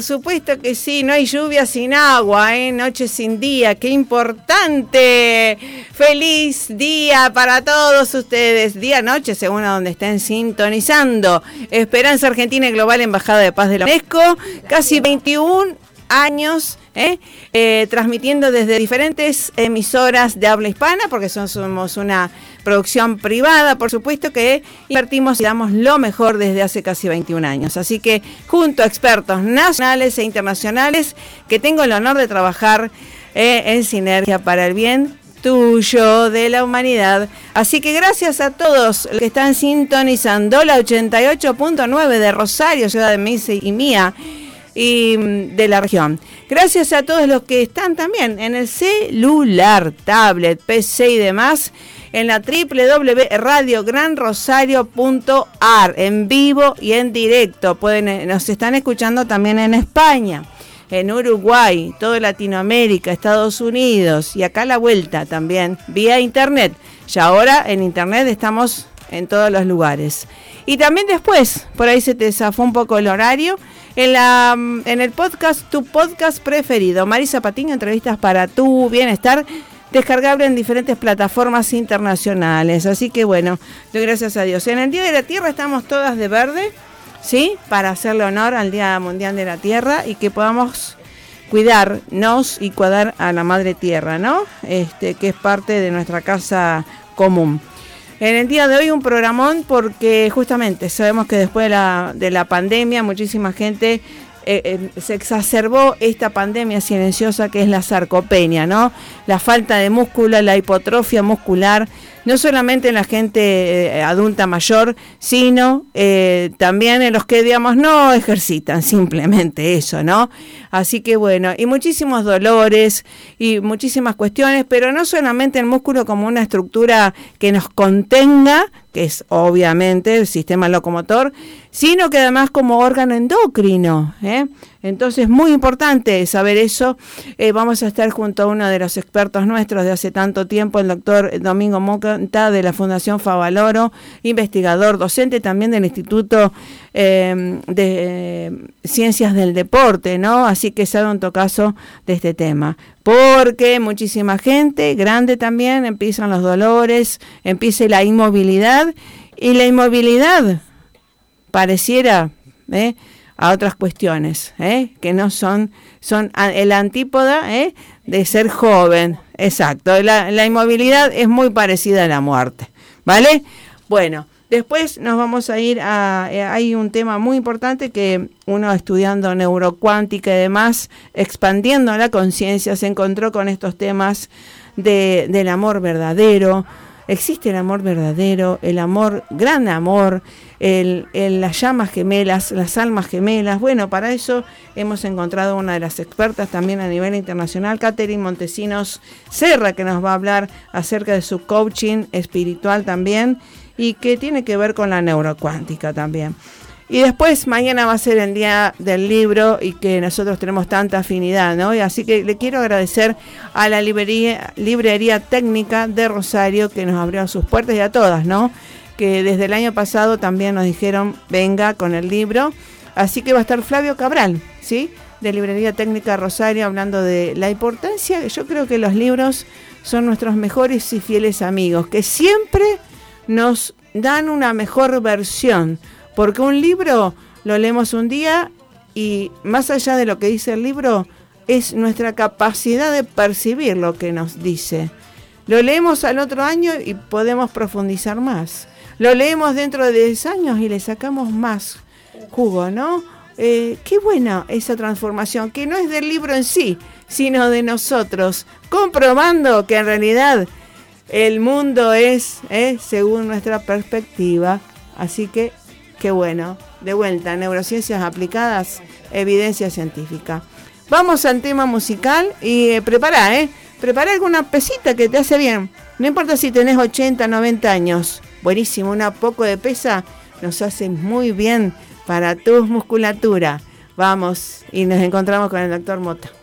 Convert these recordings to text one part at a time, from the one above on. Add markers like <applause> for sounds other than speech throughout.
Por supuesto que sí, no hay lluvia sin agua, ¿eh? noche sin día, qué importante. Feliz día para todos ustedes, día, noche, según a donde estén sintonizando. Esperanza Argentina Global Embajada de Paz de la UNESCO, casi 21 años ¿eh? Eh, transmitiendo desde diferentes emisoras de habla hispana, porque somos una producción privada, por supuesto, que invertimos y damos lo mejor desde hace casi 21 años. Así que junto a expertos nacionales e internacionales, que tengo el honor de trabajar eh, en sinergia para el bien tuyo, de la humanidad. Así que gracias a todos los que están sintonizando la 88.9 de Rosario, Ciudad de Misa y mía y mm, de la región. Gracias a todos los que están también en el celular, tablet, PC y demás en la www.radiogranrosario.ar en vivo y en directo. Pueden, eh, nos están escuchando también en España, en Uruguay, toda Latinoamérica, Estados Unidos y acá a la vuelta también vía internet. Y ahora en internet estamos en todos los lugares. Y también después, por ahí se te zafó un poco el horario en, la, en el podcast, tu podcast preferido. Marisa Patiño, entrevistas para tu bienestar, descargable en diferentes plataformas internacionales. Así que bueno, doy gracias a Dios. En el Día de la Tierra estamos todas de verde, ¿sí? Para hacerle honor al Día Mundial de la Tierra y que podamos cuidarnos y cuidar a la Madre Tierra, ¿no? Este, que es parte de nuestra casa común. En el día de hoy un programón porque justamente sabemos que después de la, de la pandemia muchísima gente eh, eh, se exacerbó esta pandemia silenciosa que es la sarcopenia, ¿no? La falta de músculo, la hipotrofia muscular, no solamente en la gente eh, adulta mayor, sino también en los que, digamos, no ejercitan, <laughs> simplemente eso, ¿no? Así que bueno, y muchísimos dolores y muchísimas cuestiones, pero no solamente el músculo como una estructura que nos contenga, que es obviamente el sistema locomotor, sino que además como órgano endocrino. ¿eh? Entonces, muy importante saber eso. Eh, vamos a estar junto a uno de los expertos nuestros de hace tanto tiempo, el doctor Domingo Monta de la Fundación Favaloro, investigador, docente también del Instituto eh, de Ciencias del Deporte, ¿no? Así que sabe un tocazo de este tema. Porque muchísima gente, grande también, empiezan los dolores, empieza la inmovilidad y la inmovilidad pareciera... ¿eh? A otras cuestiones, ¿eh? que no son, son el antípoda ¿eh? de ser joven. Exacto, la, inmovilidad es muy parecida a la muerte, ¿vale? Bueno, después nos vamos a ir a, eh, hay un tema muy importante que uno estudiando neurocuántica y demás, expandiendo la conciencia, se encontró con estos temas de, del amor verdadero, existe el amor verdadero, el amor, gran amor, el, las llamas gemelas, las almas gemelas. Bueno, para eso hemos encontrado una de las expertas también a nivel internacional, Catherine Montesinos Serra, que nos va a hablar acerca de su coaching espiritual también y que tiene que ver con la neurocuántica también. Y después mañana va a ser el día del libro y que nosotros tenemos tanta afinidad, ¿no? Y así que le quiero agradecer a la librería, librería técnica de Rosario que nos abrió sus puertas y a todas, ¿no? Que desde el año pasado también nos dijeron venga con el libro. Así que va a estar Flavio Cabral, ¿sí? De Librería Técnica Rosario hablando de la importancia. Yo creo que los libros son nuestros mejores y fieles amigos, que siempre nos dan una mejor versión porque un libro lo leemos un día y más allá de lo que dice el libro, es nuestra capacidad de percibir lo que nos dice. Lo leemos al otro año y podemos profundizar más. Lo leemos dentro de 10 años y le sacamos más jugo, ¿no? Eh, qué buena esa transformación, que no es del libro en sí, sino de nosotros, comprobando que en realidad el mundo es eh, según nuestra perspectiva. Así que Qué bueno. De vuelta, neurociencias aplicadas, evidencia científica. Vamos al tema musical y eh, prepara, ¿eh? Prepara alguna pesita que te hace bien. No importa si tenés 80, 90 años. Buenísimo, una poco de pesa nos hace muy bien para tu musculatura. Vamos y nos encontramos con el doctor Mota.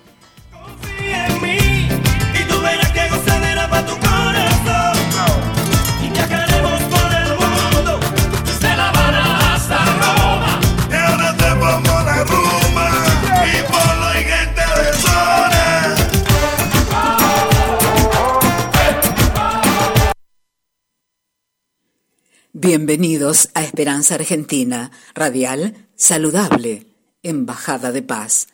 Bienvenidos a Esperanza Argentina, radial, saludable, Embajada de Paz,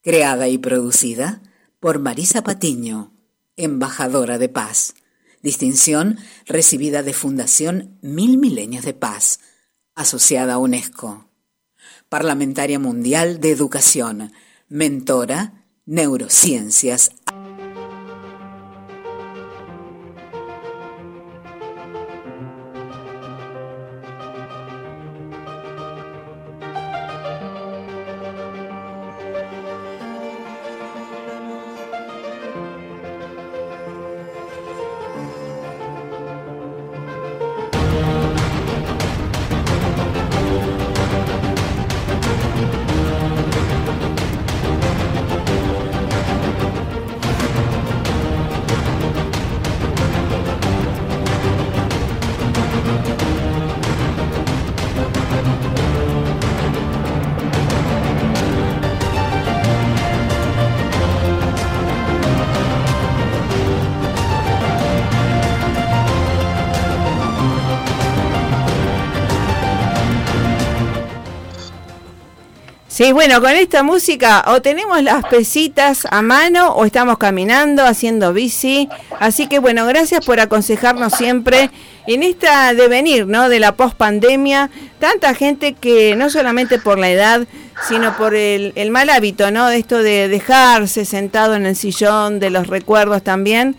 creada y producida por Marisa Patiño, embajadora de paz. Distinción recibida de Fundación Mil Milenios de Paz, asociada a UNESCO. Parlamentaria Mundial de Educación, mentora, neurociencias. Sí, bueno, con esta música o tenemos las pesitas a mano o estamos caminando, haciendo bici. Así que bueno, gracias por aconsejarnos siempre en esta devenir, ¿no? De la pospandemia. Tanta gente que no solamente por la edad, sino por el, mal hábito, ¿no? De esto de dejarse sentado en el sillón, de los recuerdos también.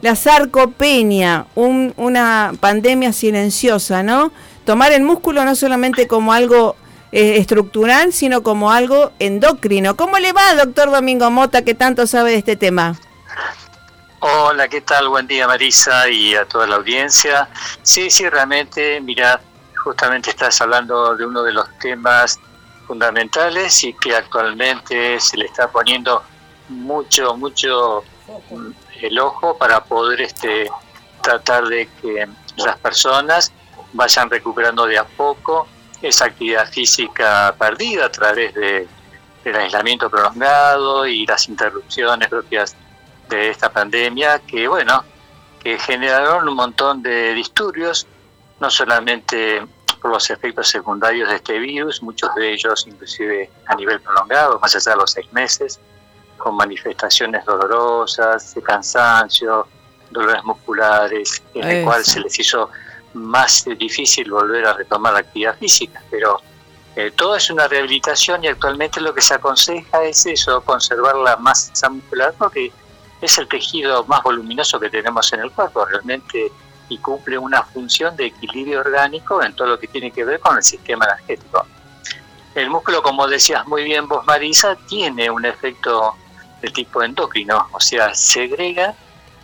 La sarcopenia, una pandemia silenciosa, ¿no? Tomar el músculo no solamente como algo eh, estructural, sino como algo endocrino. ¿Cómo le va, doctor Domingo Mota, que tanto sabe de este tema? Hola, ¿qué tal? Buen día, Marisa, y a toda la audiencia. Sí, sí, realmente, mira, justamente estás hablando de uno de los temas fundamentales y que actualmente se le está poniendo mucho, mucho el ojo para poder este, tratar de que las personas vayan recuperando de a poco esa actividad física perdida a través de, del aislamiento prolongado y las interrupciones propias de esta pandemia que, bueno, que generaron un montón de disturbios, no solamente por los efectos secundarios de este virus, muchos de ellos inclusive a nivel prolongado, más allá de los seis meses, con manifestaciones dolorosas, de cansancio, dolores musculares, en el cual se les hizo más difícil volver a retomar la actividad física, pero eh, todo es una rehabilitación y actualmente lo que se aconseja es eso, conservar la masa muscular porque es el tejido más voluminoso que tenemos en el cuerpo realmente y cumple una función de equilibrio orgánico en todo lo que tiene que ver con el sistema energético. El músculo, como decías muy bien vos, Marisa, tiene un efecto de tipo endocrino, o sea, segrega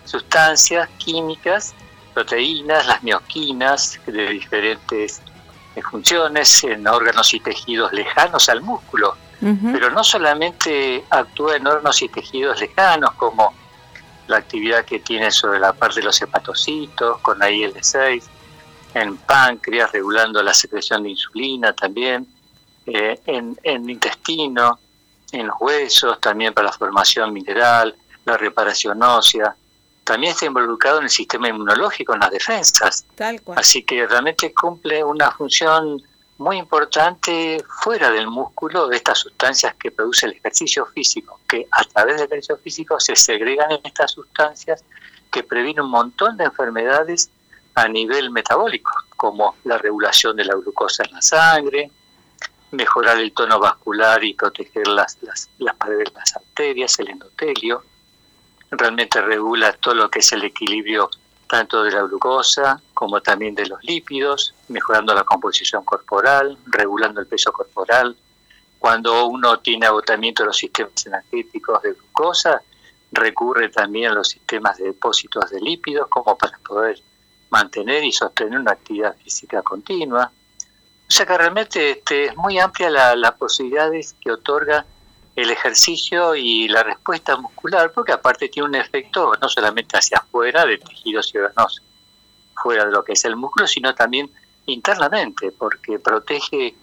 sustancias químicas proteínas, las mioquinas de diferentes eh, funciones en órganos y tejidos lejanos al músculo. Pero no solamente actúa en órganos y tejidos lejanos, como la actividad que tiene sobre la parte de los hepatocitos, con la IL-6, en páncreas, regulando la secreción de insulina también, eh, en, en intestino, en los huesos, también para la formación mineral, la reparación ósea, también está involucrado en el sistema inmunológico, en las defensas. Así que realmente cumple una función muy importante fuera del músculo de estas sustancias que produce el ejercicio físico, que a través del ejercicio físico se segregan en estas sustancias que previenen un montón de enfermedades a nivel metabólico, como la regulación de la glucosa en la sangre, mejorar el tono vascular y proteger las, las, las paredes de las arterias, el endotelio, realmente regula todo lo que es el equilibrio tanto de la glucosa como también de los lípidos, mejorando la composición corporal, regulando el peso corporal. Cuando uno tiene agotamiento de los sistemas energéticos de glucosa, recurre también a los sistemas de depósitos de lípidos como para poder mantener y sostener una actividad física continua. O sea que realmente este, es muy amplia la, las posibilidades que otorga el ejercicio y la respuesta muscular, porque aparte tiene un efecto no solamente hacia afuera de tejidos y órganos fuera de lo que es el músculo, sino también internamente, porque protege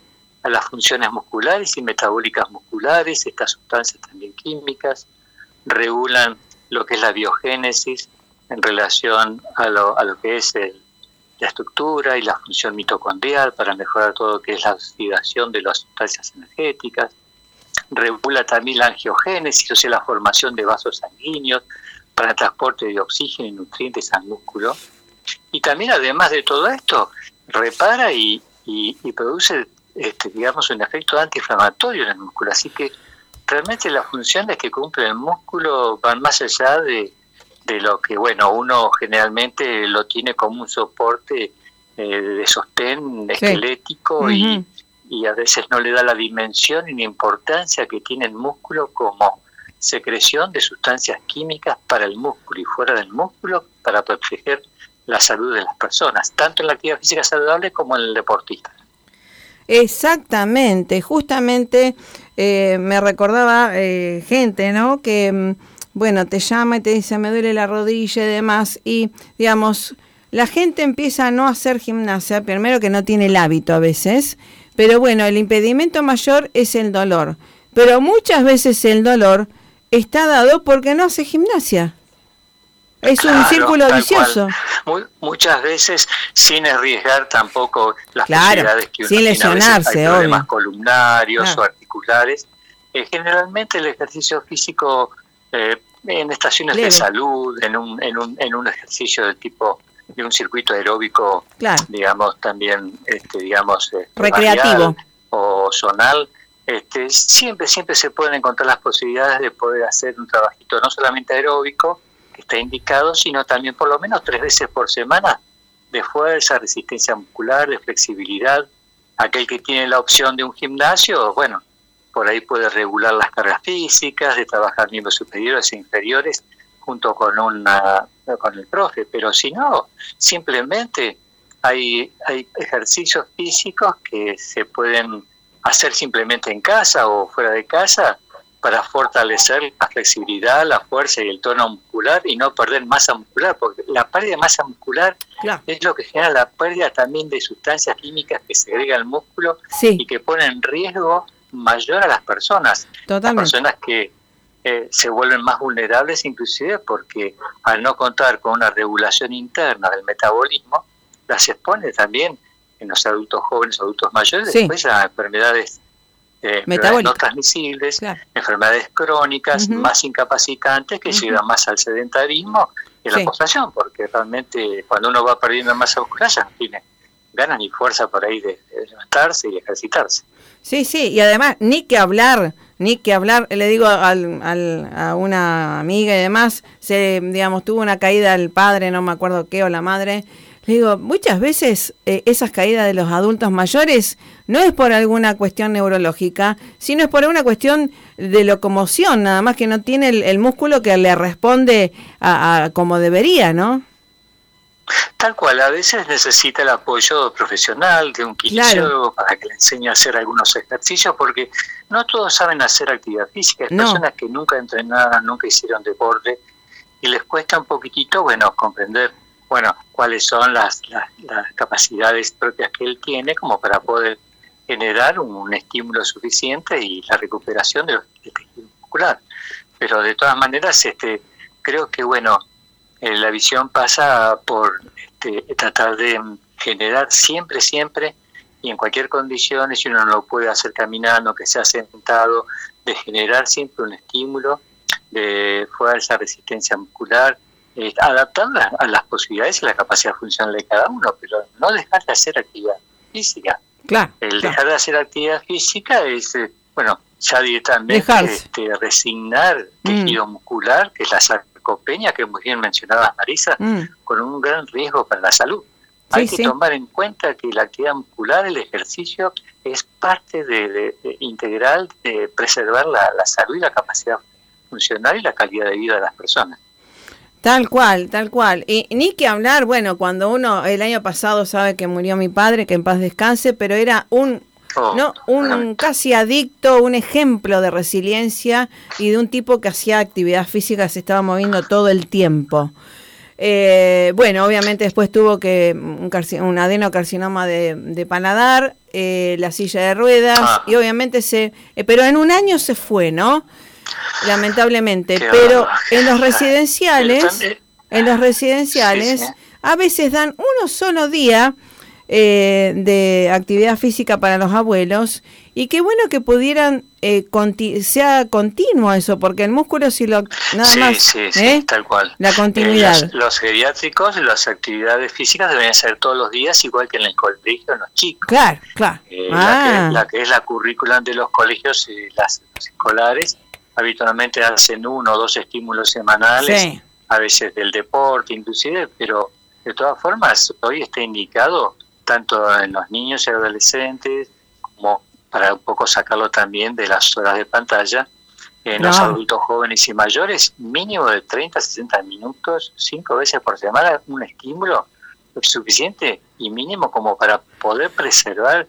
a las funciones musculares y metabólicas musculares, estas sustancias también químicas, regulan lo que es la biogénesis en relación a lo, a lo que es el, la estructura y la función mitocondrial para mejorar todo lo que es la oxidación de las sustancias energéticas. Regula también la angiogénesis, o sea, la formación de vasos sanguíneos para el transporte de oxígeno y nutrientes al músculo. Y también, además de todo esto, repara y, produce, este, digamos, un efecto antiinflamatorio en el músculo. Así que realmente las funciones que cumple el músculo van más allá de, de lo que, bueno, uno generalmente lo tiene como un soporte eh, de sostén esquelético y, y, a veces no le da la dimensión la importancia que tiene el músculo como secreción de sustancias químicas para el músculo y fuera del músculo para proteger la salud de las personas, tanto en la actividad física saludable como en el deportista. Exactamente, justamente eh, me recordaba eh, gente, ¿no? Que mm, bueno, te llama y te dice, me duele la rodilla y demás, y digamos, la gente empieza a no hacer gimnasia, primero que no tiene el hábito a veces, pero bueno, el impedimento mayor es el dolor, pero muchas veces el dolor está dado porque no hace gimnasia. Es un círculo vicioso. muchas veces sin arriesgar tampoco las posibilidades que uno sin lesionarse, tiene. problemas columnarios o articulares. Eh, generalmente el ejercicio físico eh, en estaciones de salud, en un, en, un, en un ejercicio de tipo de un circuito aeróbico, digamos, también, este, digamos, este, recreativo o zonal, este, siempre, siempre se pueden encontrar las posibilidades de poder hacer un trabajito no solamente aeróbico, que está indicado, sino también por lo menos tres veces por semana de fuerza, resistencia muscular, de flexibilidad. Aquel que tiene la opción de un gimnasio, bueno, por ahí puede regular las cargas físicas, de trabajar miembros superiores e inferiores junto con una con el profe, pero si no, simplemente hay, hay ejercicios físicos que se pueden hacer simplemente en casa o fuera de casa para fortalecer la flexibilidad, la fuerza y el tono muscular y no perder masa muscular, porque la pérdida de masa muscular es lo que genera la pérdida también de sustancias químicas que segrega el músculo y que pone en riesgo mayor a las personas. Las personas que eh, se vuelven más vulnerables inclusive porque al no contar con una regulación interna del metabolismo, las expone también en los adultos jóvenes, adultos mayores, después a enfermedades, eh, no transmisibles, enfermedades crónicas, más incapacitantes que llevan más al sedentarismo y a la postración, porque realmente cuando uno va perdiendo masa muscular ya no tiene ganas ni fuerza por ahí de levantarse y ejercitarse. Sí, sí, y además, ni que hablar, ni que hablar, le digo al, a una amiga y demás, se, digamos, tuvo una caída el padre, no me acuerdo qué, o la madre, le digo, muchas veces eh, esas caídas de los adultos mayores no es por alguna cuestión neurológica, sino es por una cuestión de locomoción, nada más que no tiene el, músculo que le responde a como debería, ¿no? Tal cual, a veces necesita el apoyo profesional de un kinesiólogo para que le enseñe a hacer algunos ejercicios, porque no todos saben hacer actividad física. Hay personas que nunca entrenaron, nunca hicieron deporte y les cuesta un poquitito, bueno, comprender, bueno, cuáles son las, las, capacidades propias que él tiene como para poder generar un, estímulo suficiente y la recuperación de los tejido muscular. Pero de todas maneras, este, creo que, bueno, eh, la visión pasa por este, tratar de generar siempre, siempre, y en cualquier condición, si uno no lo puede hacer caminando, que sea sentado, de generar siempre un estímulo de fuerza, resistencia muscular, eh, adaptarla a las posibilidades y la capacidad funcional de cada uno, pero no dejar de hacer actividad física. Claro, el dejar de hacer actividad física es, eh, bueno, ya directamente este, resignar mm. tejido muscular, que es la Copeña, que muy bien mencionaba Marisa, mm. con un gran riesgo para la salud. Hay que tomar en cuenta que la actividad muscular, el ejercicio, es parte de, integral de preservar la, salud y la capacidad funcional y la calidad de vida de las personas. Tal cual, tal cual. Y ni que hablar, bueno, cuando uno el año pasado sabe que murió mi padre, que en paz descanse, pero era un no, un casi adicto, un ejemplo de resiliencia y de un tipo que hacía actividad física, se estaba moviendo todo el tiempo. Eh, bueno, obviamente después tuvo que un, un adenocarcinoma de, de paladar, eh, la silla de ruedas ah. y obviamente se, eh, pero en un año se fue, ¿no? Lamentablemente, pero en los residenciales, en los residenciales a veces dan uno solo día eh, de actividad física para los abuelos y qué bueno que pudieran eh, sea continuo eso, porque el músculo si lo nada sí, más, sí, sí, ¿eh? tal cual. La continuidad. los, los, geriátricos, las actividades físicas deben ser todos los días, igual que en el colegio, en los chicos. Claro, claro. ah. la, que, es la currícula de los colegios, las escolares, habitualmente hacen uno o dos estímulos semanales, a veces del deporte inclusive, pero de todas formas hoy está indicado tanto en los niños y adolescentes como para un poco sacarlo también de las horas de pantalla. En los adultos jóvenes y mayores, mínimo de 30 a 60 minutos, cinco veces por semana, un estímulo es suficiente y mínimo como para poder preservar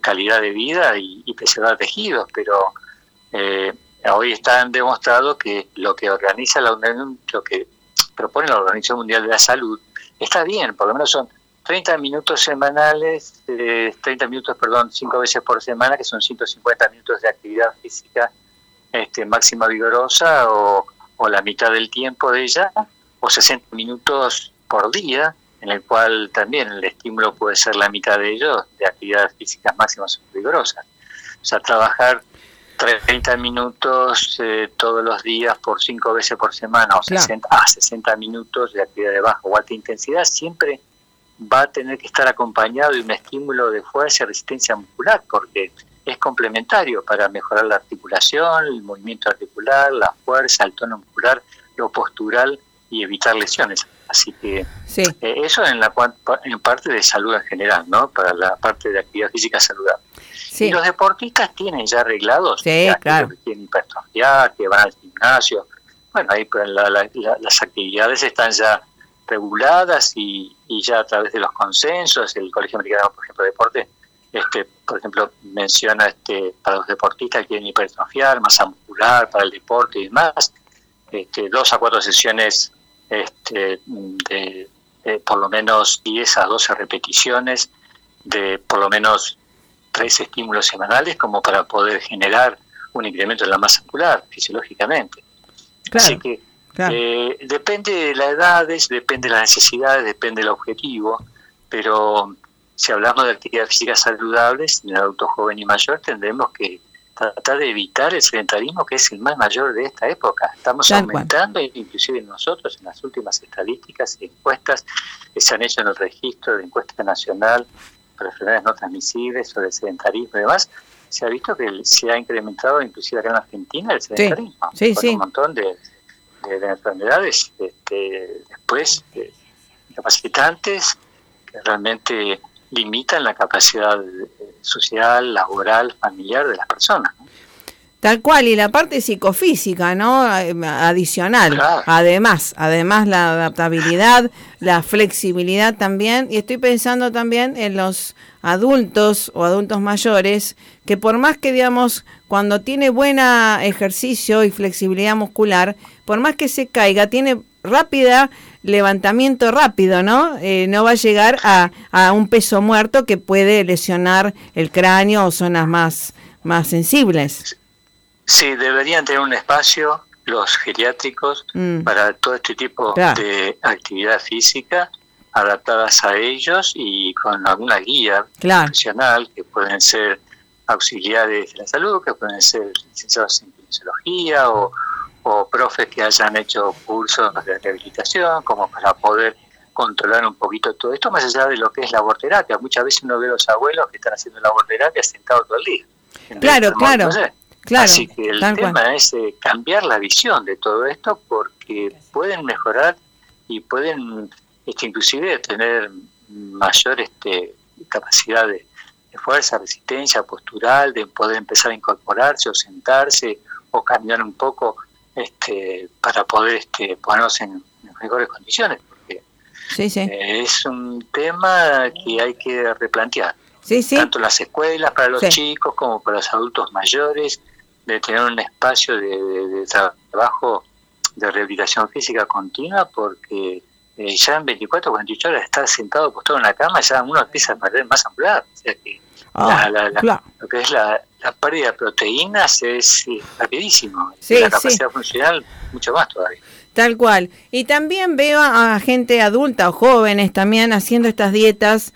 calidad de vida y, preservar tejidos, pero eh, hoy están demostrado que lo que organiza la lo que propone la Organización Mundial de la Salud está bien, por lo menos son 30 minutos semanales, eh, 30 minutos, perdón, 5 veces por semana, que son 150 minutos de actividad física este, máxima vigorosa o, o la mitad del tiempo de ella, o 60 minutos por día, en el cual también el estímulo puede ser la mitad de ellos de actividades físicas máximas vigorosas. O sea, trabajar 30 minutos eh, todos los días por 5 veces por semana o 60, a 60 minutos de actividad de baja o alta intensidad siempre va a tener que estar acompañado de un estímulo de fuerza y resistencia muscular, porque es complementario para mejorar la articulación, el movimiento articular, la fuerza, el tono muscular, lo postural y evitar lesiones. Así que eh, eso en la en parte de salud en general, ¿no? Para la parte de actividad física saludable. Y los deportistas tienen ya arreglados, sí, claro. que tienen hipertrofia, que van al gimnasio. Bueno, ahí pues, las actividades están ya reguladas y, ya a través de los consensos, el Colegio Americano, por ejemplo, de Deporte, este, por ejemplo, menciona este, para los deportistas que quieren hipertrofiar, masa muscular para el deporte y demás, este, dos a cuatro sesiones este, de, por lo menos 10 a 12 repeticiones de por lo menos tres estímulos semanales como para poder generar un incremento de la masa muscular fisiológicamente. Así que eh, depende de las edades, depende de las necesidades, depende del objetivo, pero si hablamos de actividades físicas saludables en el adulto joven y mayor, tendremos que tratar de evitar el sedentarismo que es el más mayor de esta época. Estamos aumentando, inclusive nosotros en las últimas estadísticas y encuestas que se han hecho en el registro de encuesta nacional para enfermedades no transmisibles sobre el sedentarismo y demás, se ha visto que se ha incrementado inclusive acá en Argentina el sedentarismo. Sí, sí, Un montón de, de, enfermedades este, después de capacitantes que realmente limitan la capacidad social, laboral, familiar de las personas. Tal cual, y la parte psicofísica, ¿no? Adicional. Además, además la adaptabilidad, la flexibilidad también. Y estoy pensando también en los adultos o adultos mayores, que por más que, digamos, cuando tiene buen ejercicio y flexibilidad muscular, por más que se caiga, tiene rápida levantamiento rápido, ¿no? Eh, no va a llegar a, a un peso muerto que puede lesionar el cráneo o zonas más, más sensibles. Sí, deberían tener un espacio los geriátricos mm. para todo este tipo de actividad física adaptadas a ellos y con alguna guía profesional que pueden ser auxiliares de la salud, que pueden ser licenciados en kinesiología o, o profes que hayan hecho cursos de rehabilitación, como para poder controlar un poquito todo esto, más allá de lo que es laborterapia. Muchas veces uno ve a los abuelos que están haciendo laborterapia sentados todo el día. Claro, claro. Así que el tema es eh, cambiar la visión de todo esto porque pueden mejorar y pueden este, inclusive tener mayor este, capacidad de, fuerza, resistencia postural, de poder empezar a incorporarse o sentarse o caminar un poco este, para poder este, ponernos en, mejores condiciones. Porque es un tema que hay que replantear. Tanto las escuelas para los chicos como para los adultos mayores de tener un espacio de, trabajo de rehabilitación física continua porque eh, ya en 24 o 48 horas estar sentado postrado en la cama ya uno empieza a perder masa muscular. O sea que ah, lo que es la, pérdida de proteínas es, rapidísimo. la capacidad funcional mucho más todavía. Tal cual. Y también veo a, gente adulta o jóvenes también haciendo estas dietas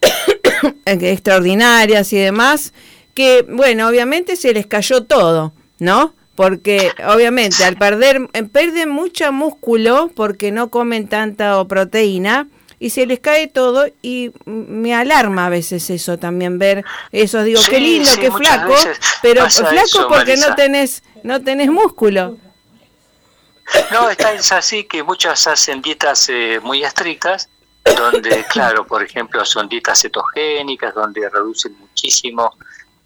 <coughs> extraordinarias y demás, que bueno, obviamente se les cayó todo, ¿no? Porque obviamente al perder, eh, pierden mucho músculo porque no comen tanta proteína y se les cae todo y me alarma a veces eso también ver eso digo qué lindo qué flaco pero flaco porque no tenés no tenés músculo. No, es así que muchas hacen dietas eh, muy estrictas, donde, claro, por ejemplo, son dietas cetogénicas, donde reducen muchísimo,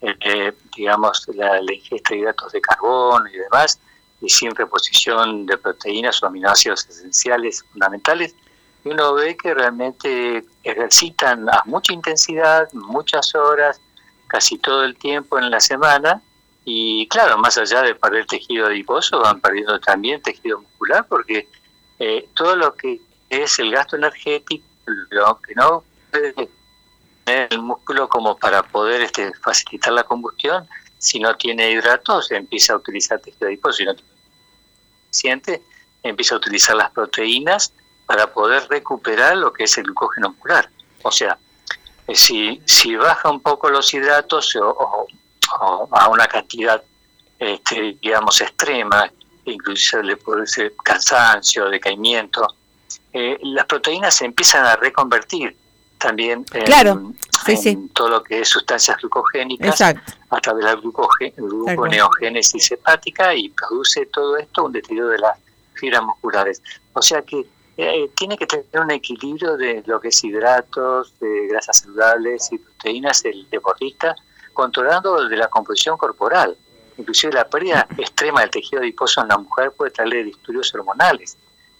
eh, digamos, la, ingesta de hidratos de carbono y demás, y sin reposición de proteínas o aminoácidos esenciales fundamentales. Y uno ve que realmente ejercitan a mucha intensidad, muchas horas, casi todo el tiempo en la semana, y claro, más allá de perder tejido adiposo, van perdiendo también tejido muscular, porque eh, todo lo que es el gasto energético, lo que no puede el músculo como para poder este, facilitar la combustión, si no tiene hidratos, empieza a utilizar tejido adiposo, si no tiene suficiente, empieza a utilizar las proteínas para poder recuperar lo que es el glucógeno muscular. O sea, eh, si, si baja un poco los hidratos o a una cantidad, este, digamos, extrema, incluso le puede ser cansancio, decaimiento, eh, las proteínas se empiezan a reconvertir también en, todo lo que es sustancias glucogénicas a través de la gluconeogénesis hepática y produce todo esto un deterioro de las fibras musculares. O sea que eh, tiene que tener un equilibrio de lo que es hidratos, de grasas saludables y proteínas el deportista controlando de la composición corporal. Inclusive la pérdida <laughs> extrema del tejido adiposo en la mujer puede traerle disturbios hormonales,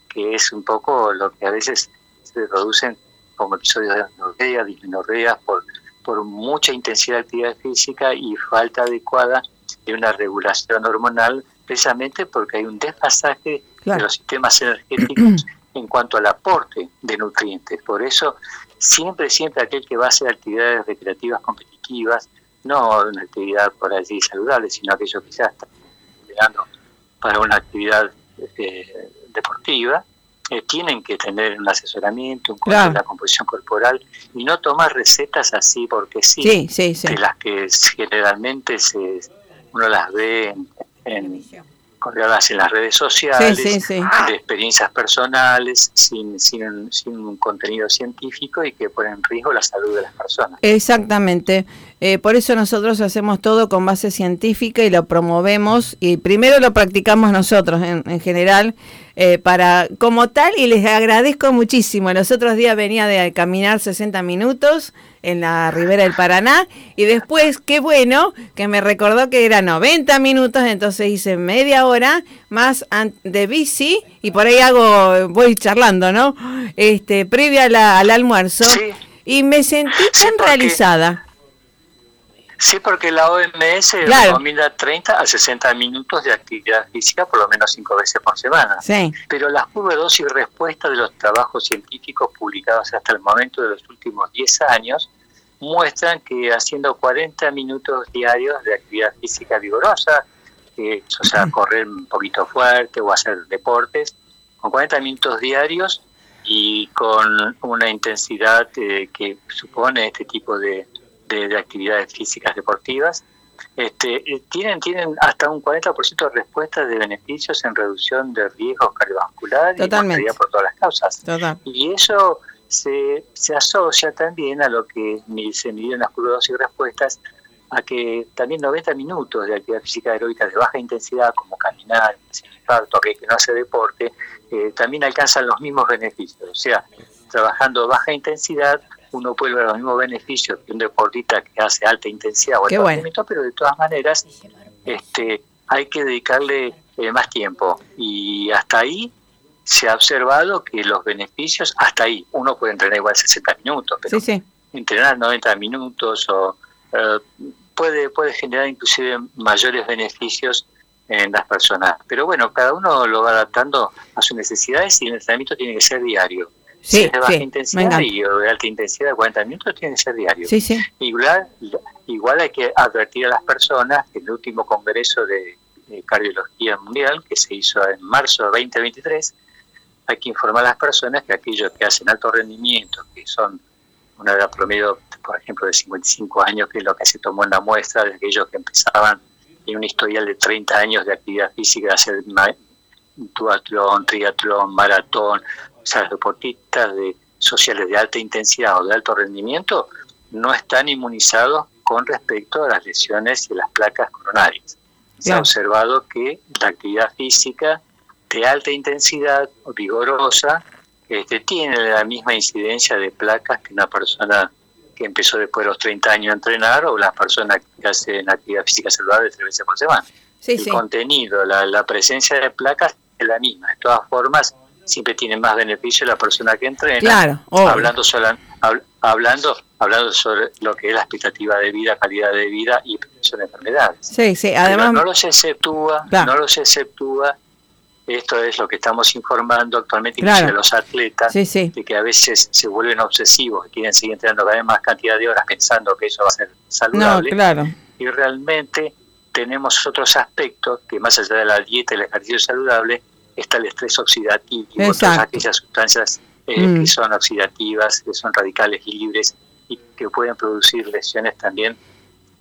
que es un poco lo que a veces se producen como episodios de anorrea, dismenorrea, por, por mucha intensidad de actividad física y falta adecuada de una regulación hormonal, precisamente porque hay un desfasaje de los sistemas energéticos <clears throat> en cuanto al aporte de nutrientes. Por eso, siempre, siempre aquel que va a hacer actividades recreativas competitivas, no una actividad por allí saludable, sino aquellos que ya llegando para una actividad eh, deportiva, eh, tienen que tener un asesoramiento, un control de la composición corporal y no tomar recetas así porque sí, de las que generalmente se, uno las ve en colgadas en las redes sociales, de experiencias personales, sin, sin, sin, un contenido científico y que ponen en riesgo la salud de las personas. Exactamente. Eh, por eso nosotros hacemos todo con base científica y lo promovemos y primero lo practicamos nosotros en, en general eh, para como tal y les agradezco muchísimo. Los otros días venía de caminar 60 minutos en la ribera del Paraná y después qué bueno que me recordó que era 90 minutos, entonces hice media hora más de bici y por ahí hago voy charlando, ¿no? Este previa al almuerzo y me sentí tan realizada. Sí, porque la OMS recomienda 30 a 60 minutos de actividad física por lo menos 5 veces por semana. Sí. Pero las curvas dosis respuesta de los trabajos científicos publicados hasta el momento de los últimos 10 años muestran que haciendo 40 minutos diarios de actividad física vigorosa, o sea, correr un poquito fuerte o hacer deportes, con 40 minutos diarios y con una intensidad eh, que supone este tipo de de, actividades físicas deportivas, este, eh, tienen, tienen hasta un 40% de respuesta de beneficios en reducción de riesgos cardiovasculares y por todas las causas. Y eso se, se asocia también a lo que se midieron las curvas y respuestas, a que también 90 minutos de actividad física aeróbica de baja intensidad, como caminar, sin infarto, que no hace deporte, eh, también alcanzan los mismos beneficios. O sea, trabajando baja intensidad uno puede ver los mismos beneficios que un deportista que hace alta intensidad o alto pero de todas maneras este, hay que dedicarle eh, más tiempo. Y hasta ahí se ha observado que los beneficios, hasta ahí, uno puede entrenar igual 60 minutos, pero entrenar 90 minutos o eh, puede, puede generar inclusive mayores beneficios en las personas. Pero bueno, cada uno lo va adaptando a sus necesidades y el entrenamiento tiene que ser diario. Sí, de baja intensidad y de alta intensidad de 40 minutos tiene que ser diario. Igual, igual hay que advertir a las personas que el último congreso de de Cardiología Mundial, que se hizo en marzo de 2023, hay que informar a las personas que aquellos que hacen alto rendimiento, que son una edad promedio, por ejemplo, de 55 años, que es lo que se tomó en la muestra, de aquellos que empezaban en un historial de 30 años de actividad física, hacer duatlón, triatlón, maratón, sea, los deportistas de, sociales de alta intensidad o de alto rendimiento, no están inmunizados con respecto a las lesiones y las placas coronarias. Se ha observado que la actividad física de alta intensidad o vigorosa este, tiene la misma incidencia de placas que una persona que empezó después de los 30 años a entrenar o las personas que hacen actividad física saludable tres veces por semana. el contenido, la, la presencia de placas es la misma. De todas formas, siempre tiene más beneficio la persona que entrena. Claro, hablando, hablando, hablando sobre lo que es la expectativa de vida, calidad de vida y prevención de enfermedades. Sí, sí, además. no los exceptúa, no los exceptúa. Esto es lo que estamos informando actualmente claro. los atletas, de que a veces se vuelven obsesivos, quieren seguir entrenando cada vez más cantidad de horas pensando que eso va a ser saludable. claro. Y realmente tenemos otros aspectos que más allá de la dieta y el ejercicio saludable, está el estrés oxidativo y otras aquellas sustancias eh, que mm. son oxidativas, que son radicales libres y que pueden producir lesiones también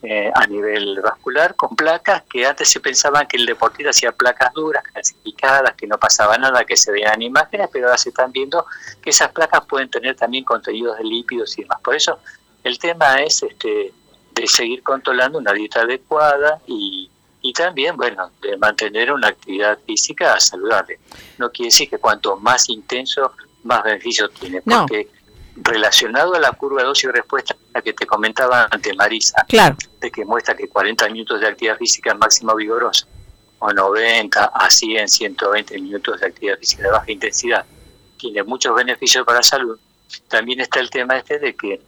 eh, a nivel vascular con placas que antes se pensaban que el deportista hacía placas duras, calcificadas, que no pasaba nada, que se veían imágenes, pero ahora se están viendo que esas placas pueden tener también contenidos de lípidos y demás. Por eso el tema es este de seguir controlando una dieta adecuada y y también, bueno, de mantener una actividad física saludable. No quiere decir que cuanto más intenso, más beneficios tiene, porque relacionado a la curva de dosis y respuesta la que te comentaba antes, Marisa, claro. de que muestra que 40 minutos de actividad física máximo vigorosa, o 90 a 100, 120 minutos de actividad física de baja intensidad, tiene muchos beneficios para la salud. También está el tema este de que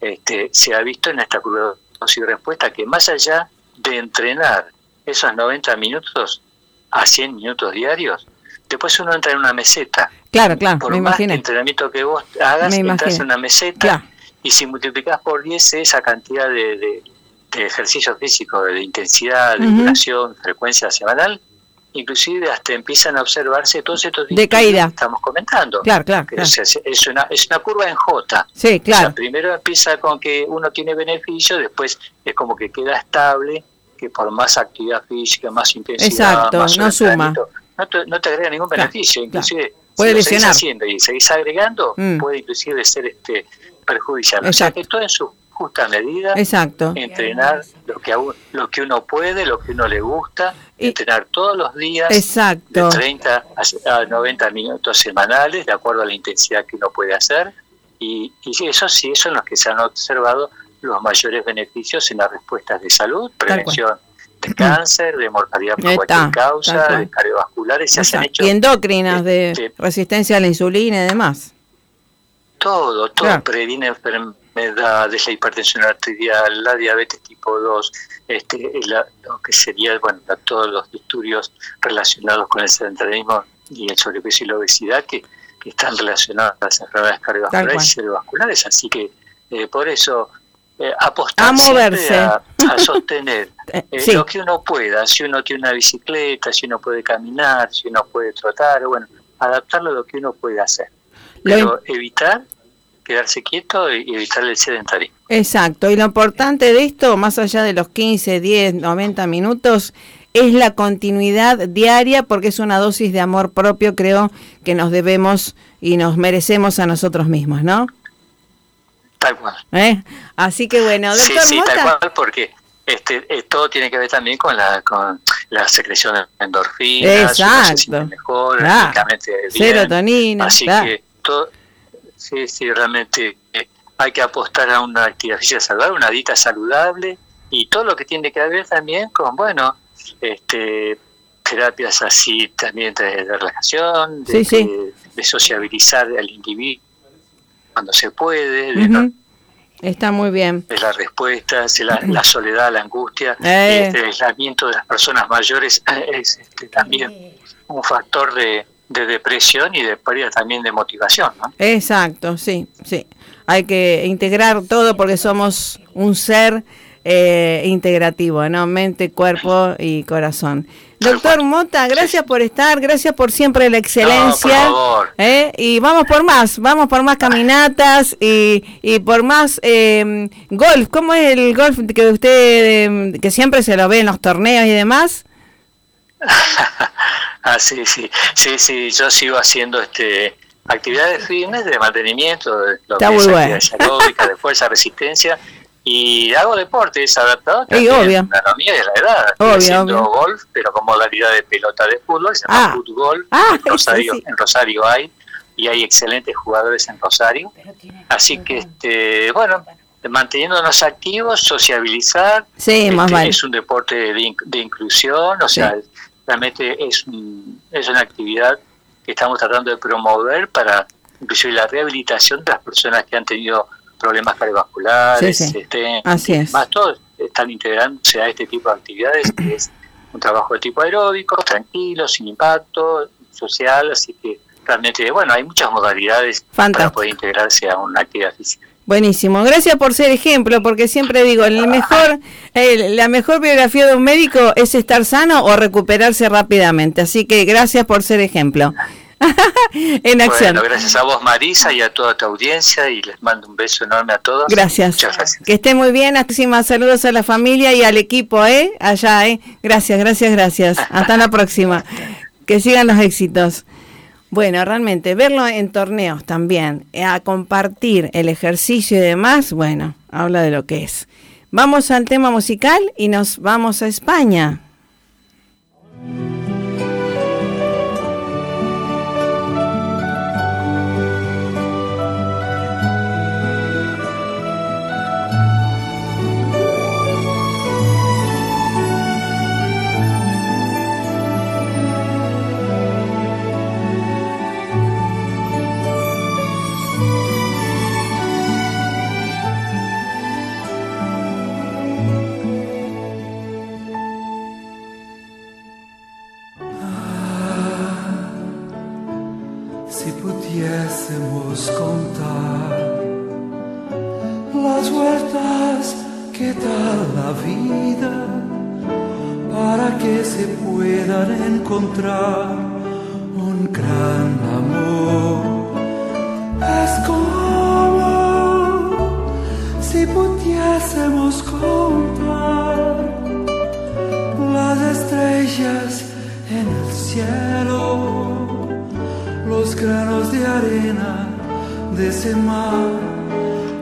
este, se ha visto en esta curva de dosis y respuesta que más allá de entrenar esos 90 minutos a 100 minutos diarios, después uno entra en una meseta. Claro, claro, por más entrenamiento que vos hagas, entras en una meseta y si multiplicas por 10 esa cantidad de, de, ejercicio físico, de intensidad, de duración, frecuencia semanal, inclusive hasta empiezan a observarse todos estos de caída que estamos comentando. Claro, claro. Es, una, es una curva en J. Sí, claro. primero empieza con que uno tiene beneficio, después es como que queda estable que por más actividad física, más intensidad, más no suma. No te, no te agrega ningún beneficio, inclusive puede si lo haciendo y seguís agregando, mm. puede inclusive ser este perjudicial. O sea que todo en su justa medida, Exacto. entrenar lo que, lo que uno puede, lo que uno le gusta, entrenar todos los días Exacto. de 30 a 90 minutos semanales, de acuerdo a la intensidad que uno puede hacer. Y, y eso sí, eso es lo que se han observado los mayores beneficios en las respuestas de salud, prevención de cáncer, de mortalidad por cualquier causa, de cardiovasculares, se hacen y endocrinas, de este, resistencia a la insulina y demás. Todo, todo previene enfermedades, la hipertensión arterial, la diabetes tipo 2, este, lo que sería, bueno, todos los estudios relacionados con el sedentarismo y el sobrepeso y la obesidad que, están relacionados a las enfermedades cardiovasculares y cerebrovasculares. Así que eh, por eso eh, apostar a moverse, a, <laughs> sostener eh, eh, lo que uno pueda, si uno tiene una bicicleta, si uno puede caminar, si uno puede trotar, bueno, adaptarlo a lo que uno puede hacer, pero evitar quedarse quieto y evitar el sedentarismo. Exacto, y lo importante de esto, más allá de los 15, 10, 90 minutos, es la continuidad diaria porque es una dosis de amor propio, creo que nos debemos y nos merecemos a nosotros mismos, ¿no? Tal cual. ¿Eh? Así que bueno, doctor Sí, sí, tal cual, porque este, eh, todo tiene que ver también con la, con la secreción de endorfinas, Exacto. mejor, serotonina. Así que todo, sí, sí, realmente eh, hay que apostar a una actividad física saludable, una dieta saludable y todo lo que tiene que ver también con, bueno, este terapias así también de, relajación, de, de sociabilizar al individuo cuando se puede. Está muy bien. De las respuestas, la, la soledad, la angustia, eh. este, el aislamiento de las personas mayores <laughs> es este, también un factor de, depresión y de pérdida también de motivación. ¿no? Exacto, sí, sí. Hay que integrar todo porque somos un ser eh, integrativo, ¿no? Mente, cuerpo y corazón. Doctor Mota, gracias por estar, gracias por siempre la excelencia. ¿eh? Y vamos por más, vamos por más caminatas y, y por más eh, golf. ¿Cómo es el golf que usted, em, que siempre se lo ve en los torneos y demás? <laughs> ah, sí, sí, sí, sí, yo sigo haciendo este actividades fitness de mantenimiento, de lo Está que muy es bueno. actividad de fuerza, resistencia y hago deporte, es adaptado Y obvio. a la mía y a la edad. Estoy Obvio, haciendo obvio. golf, pero con modalidad de pelota de fútbol, se llama Ah. fútbol. Ah, en, Rosario, sí, sí. en Rosario hay, y hay excelentes jugadores en Rosario. Así que, este bueno, manteniéndonos activos, sociabilizar. Sí, más Este, vale. Es un deporte de, de inclusión, o sea, realmente es, un- es una actividad que estamos tratando de promover para inclusive la rehabilitación de las personas que han tenido problemas cardiovasculares, Sí, sí. este, Así es. más todos están integrándose a este tipo de actividades, que es un trabajo de tipo aeróbico, tranquilo, sin impacto, social, así que realmente, bueno, hay muchas modalidades para Fantástico. poder integrarse a una actividad física. Buenísimo, gracias por ser ejemplo, porque siempre digo, el mejor, el- la mejor biografía de un médico es estar sano o recuperarse rápidamente. Así que gracias por ser ejemplo. <laughs> en acción. Bueno, gracias a vos Marisa y a toda tu audiencia y les mando un beso enorme a todos. Gracias. Muchas gracias. Que esté muy bien. Muchísimas saludos a la familia y al equipo, ¿eh? Allá, ¿eh? Gracias, gracias, gracias. Hasta la próxima. Que sigan los éxitos. Bueno, realmente, verlo en torneos también, eh, a compartir el ejercicio y demás, bueno, habla de lo que es. Vamos al tema musical y nos vamos a España. Contar las vueltas que da la vida para que se puedan encontrar un gran amor. Es como si pudiésemos contar las estrellas en el cielo los granos de arena de ese mar,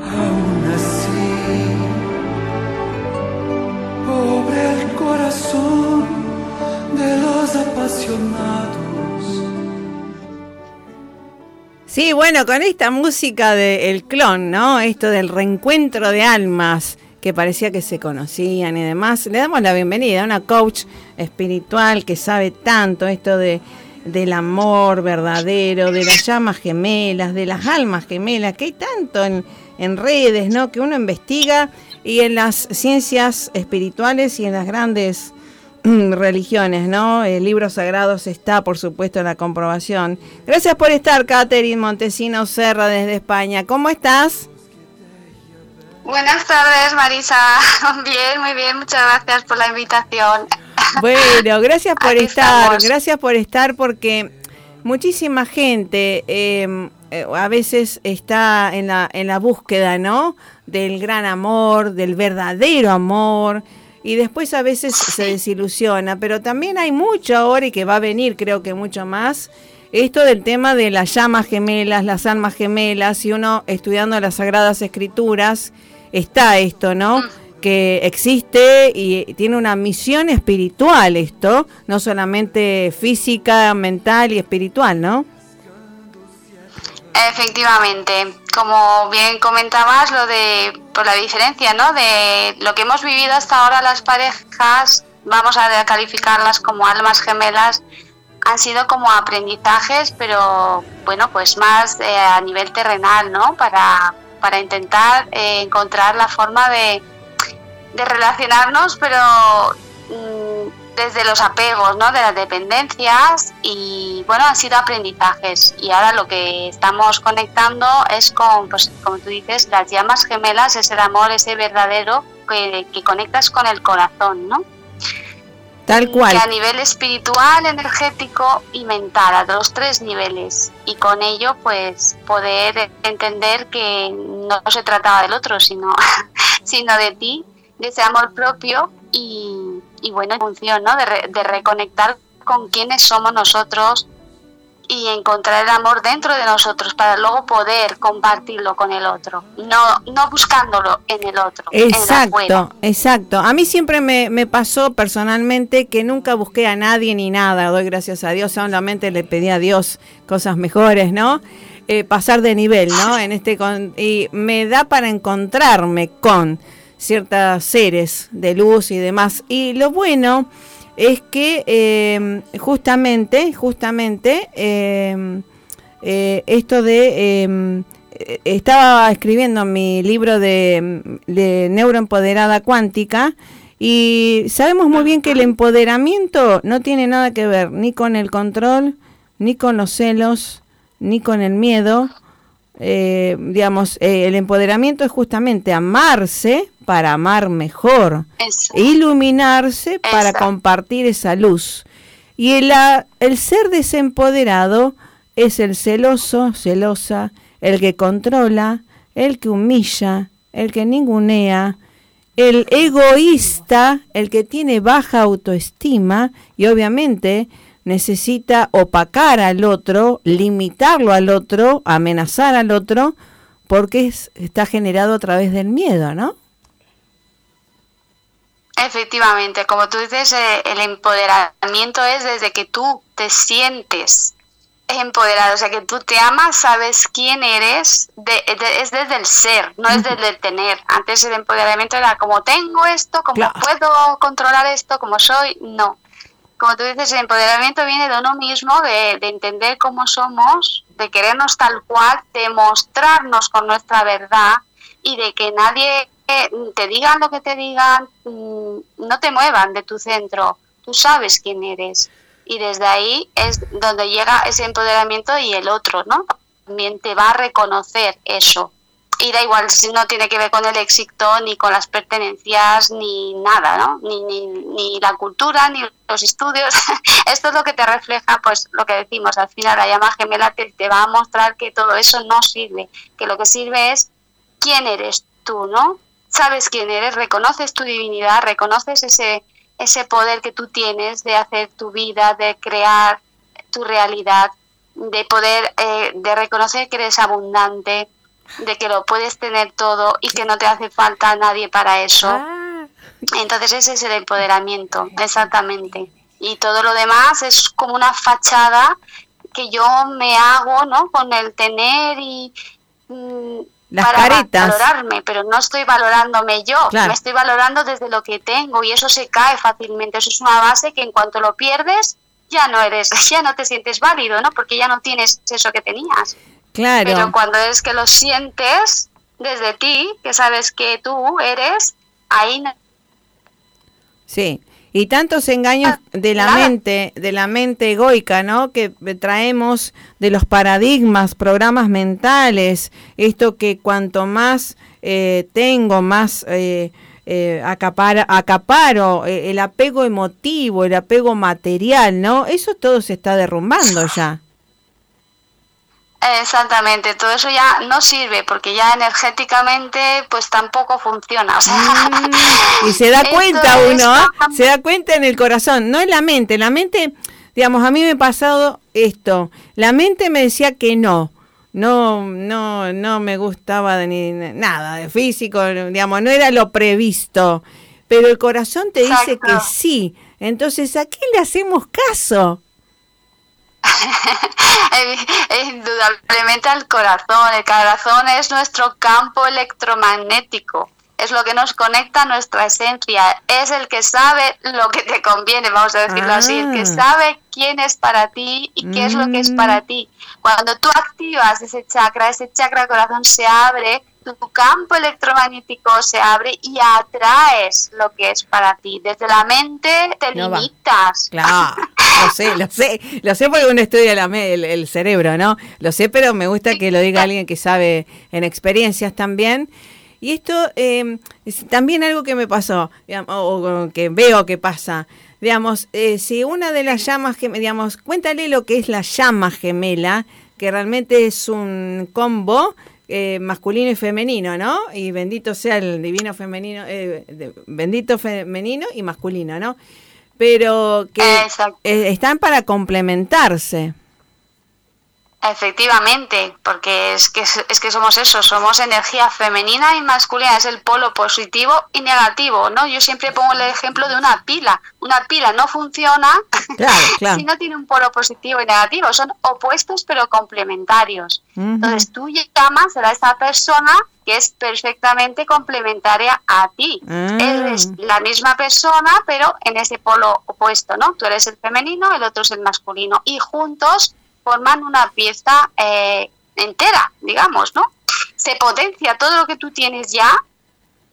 aún así, pobre el corazón de los apasionados. Sí, bueno, con esta música de El Clon, ¿no? Esto del reencuentro de almas que parecía que se conocían y demás. Le damos la bienvenida a una coach espiritual que sabe tanto esto de del amor verdadero, de las llamas gemelas, de las almas gemelas, que hay tanto en, en redes, ¿no? Que uno investiga y en las ciencias espirituales y en las grandes religiones, ¿no? El libro sagrados está, por supuesto, en la comprobación. Gracias por estar, Catherine Montesino Serra, desde España. ¿Cómo estás? Buenas tardes, Marisa. <laughs> Bien, muy bien. Muchas gracias por la invitación. Bueno, gracias por Aquí estar, estamos. gracias por estar porque muchísima gente eh, eh, a veces está en la, en la búsqueda, ¿no? Del gran amor, del verdadero amor. Y después a veces se desilusiona, pero también hay mucho ahora y que va a venir, creo que mucho más, esto del tema de las llamas gemelas, las almas gemelas, y uno estudiando las Sagradas Escrituras, está esto, ¿no? Que existe y tiene una misión espiritual esto, no solamente física, mental y espiritual, ¿no? Efectivamente, como bien comentabas, lo de por la diferencia, ¿no? De lo que hemos vivido hasta ahora las parejas, vamos a calificarlas como almas gemelas, han sido como aprendizajes, pero bueno, pues más eh, a nivel terrenal, ¿no? Para, para intentar eh, encontrar la forma de, de relacionarnos, pero mm, desde los apegos, ¿no? De las dependencias y bueno, han sido aprendizajes y ahora lo que estamos conectando es con, pues como tú dices, las llamas gemelas, ese amor, ese verdadero que, que conectas con el corazón, ¿no? Tal cual. Que a nivel espiritual, energético y mental, a los tres niveles. Y con ello, pues, poder entender que no se trataba del otro, sino, <laughs> sino de ti, de ese amor propio y, y bueno, en función, ¿no? De, de reconectar con quiénes somos nosotros, y encontrar el amor dentro de nosotros para luego poder compartirlo con el otro, no, no buscándolo en el otro. Exacto, exacto. A mí siempre me, me, pasó personalmente que nunca busqué a nadie ni nada, doy gracias a Dios, solamente le pedí a Dios cosas mejores, ¿no? Eh, pasar de nivel, ¿no? En este con, y me da para encontrarme con ciertos seres de luz y demás. Y lo bueno es que eh, justamente, justamente, eh, eh, esto de... estaba escribiendo mi libro de, de neuroempoderada cuántica y sabemos muy bien que el empoderamiento no tiene nada que ver ni con el control, ni con los celos, ni con el miedo, eh, digamos, eh, el empoderamiento es justamente amarse para amar mejor, iluminarse para compartir esa luz. Y el, el ser desempoderado es el celoso, celosa, el que controla, el que humilla, el que ningunea, el egoísta, el que tiene baja autoestima y obviamente necesita opacar al otro, limitarlo al otro, amenazar al otro, porque está generado a través del miedo, ¿no? Efectivamente, como tú dices, eh, el empoderamiento es desde que tú te sientes empoderado, o sea, que tú te amas, sabes quién eres, es desde el ser, no es desde el tener. Antes el empoderamiento era como tengo esto, como puedo controlar esto, como soy, no. Como tú dices, el empoderamiento viene de uno mismo, de, entender cómo somos, de querernos tal cual, de mostrarnos con nuestra verdad y de que nadie te digan lo que te digan, mm, no te muevan de tu centro. Tú sabes quién eres. Y desde ahí es donde llega ese empoderamiento y el otro, ¿no? También te va a reconocer eso y da igual si no tiene que ver con el éxito, ni con las pertenencias, ni nada, ¿no? Ni, ni, ni la cultura, ni los estudios. <laughs> Esto es lo que te refleja, pues lo que decimos, al final la llama gemela te, te va a mostrar que todo eso no sirve, que lo que sirve es quién eres tú, ¿no? Sabes quién eres, reconoces tu divinidad, reconoces ese, ese poder que tú tienes de hacer tu vida, de crear tu realidad, de poder, eh, de reconocer que eres abundante, de que lo puedes tener todo y que no te hace falta nadie para eso. Ah. Entonces ese es el empoderamiento, exactamente. Y todo lo demás es como una fachada que yo me hago, ¿no? Con el tener y mm, para valorarme, pero no estoy valorándome yo, me estoy valorando desde lo que tengo y eso se cae fácilmente. Eso es una base que en cuanto lo pierdes ya no eres, <laughs> ya no te sientes válido, ¿no? Porque ya no tienes eso que tenías. Claro. Pero cuando es que lo sientes desde ti, que sabes que tú eres, ahí. Sí. Y tantos engaños ah, de la mente, de la mente egoica, ¿no? Que traemos de los paradigmas, programas mentales, esto que cuanto más eh, tengo, más eh, eh, acaparo, el apego emotivo, el apego material, ¿no? Eso todo se está derrumbando ya. Exactamente, todo eso ya no sirve porque ya energéticamente pues tampoco funciona. Mm, y se da <laughs> cuenta uno, ¿eh? se da cuenta en el corazón, no en la mente. La mente, digamos, a mí me ha pasado esto. La mente me decía que no, no, no, no me gustaba de ni nada de físico, digamos, no era lo previsto. Pero el corazón te dice que sí. Entonces, ¿a qué le hacemos caso? <laughs> Indudablemente al corazón. El corazón es nuestro campo electromagnético. Es lo que nos conecta a nuestra esencia. Es el que sabe lo que te conviene, vamos a decirlo así. El que ah. sabe quién es para ti y qué es lo que es para mm. ti. Cuando tú activas ese chakra, ese chakra corazón se abre tu campo electromagnético se abre y atraes lo que es para ti. Desde la mente te limitas. Claro, <laughs> lo sé, lo sé, lo sé porque uno estudia el, el, cerebro, ¿no? Lo sé, pero me gusta que lo diga alguien que sabe en experiencias también. Y esto eh, es también algo que me pasó, digamos, o, que veo que pasa. Digamos, eh, si una de las llamas, digamos, cuéntale lo que es la llama gemela, que realmente es un combo eh, masculino y femenino, ¿no? Y bendito sea el divino femenino, eh, bendito femenino y masculino, ¿no? Pero que están para complementarse. Efectivamente, porque es que, es que somos eso, somos energía femenina y masculina, es el polo positivo y negativo, ¿no? Yo siempre pongo el ejemplo de una pila. Una pila no funciona <laughs> <laughs> si no tiene un polo positivo y negativo, son opuestos pero complementarios. Entonces tú llamas a esa persona que es perfectamente complementaria a ti. Ah. Eres la misma persona, pero en ese polo opuesto, ¿no? Tú eres el femenino, el otro es el masculino, y juntos forman una pieza eh, entera, digamos, ¿no? Se potencia todo lo que tú tienes ya,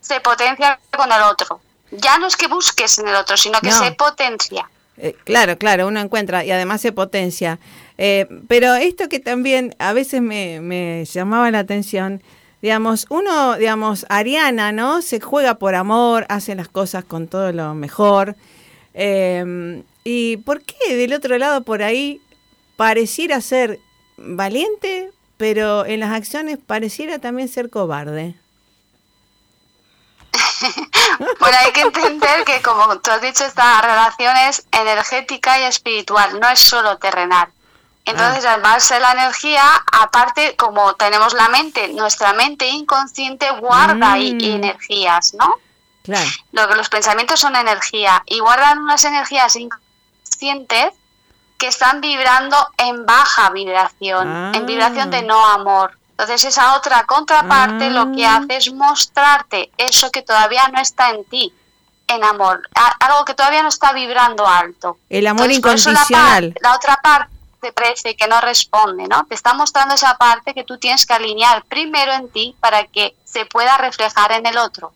se potencia con el otro. Ya no es que busques en el otro, sino que se potencia. Eh, claro, claro, uno encuentra y además se potencia. Eh, pero esto que también a veces me, me, llamaba la atención, digamos, uno, digamos, Ariana, ¿no? Se juega por amor, hace las cosas con todo lo mejor. ¿Y por qué del otro lado por ahí pareciera ser valiente, pero en las acciones pareciera también ser cobarde. <laughs> bueno, hay que entender que, como tú has dicho, esta relación es energética y espiritual, no es solo terrenal. Entonces, ah. además de la energía, aparte, como tenemos la mente, nuestra mente inconsciente guarda mm. energías, ¿no? Claro. Lo que los pensamientos son energía y guardan unas energías inconscientes que están vibrando en baja vibración, en vibración de ah. no amor. Entonces esa otra contraparte lo que ah. hace es mostrarte eso que todavía no está en ti, en amor, algo que todavía no está vibrando alto. El amor incondicional. La, otra parte te parece que no responde, ¿no? Te está mostrando esa parte que tú tienes que alinear primero en ti para que se pueda reflejar en el otro.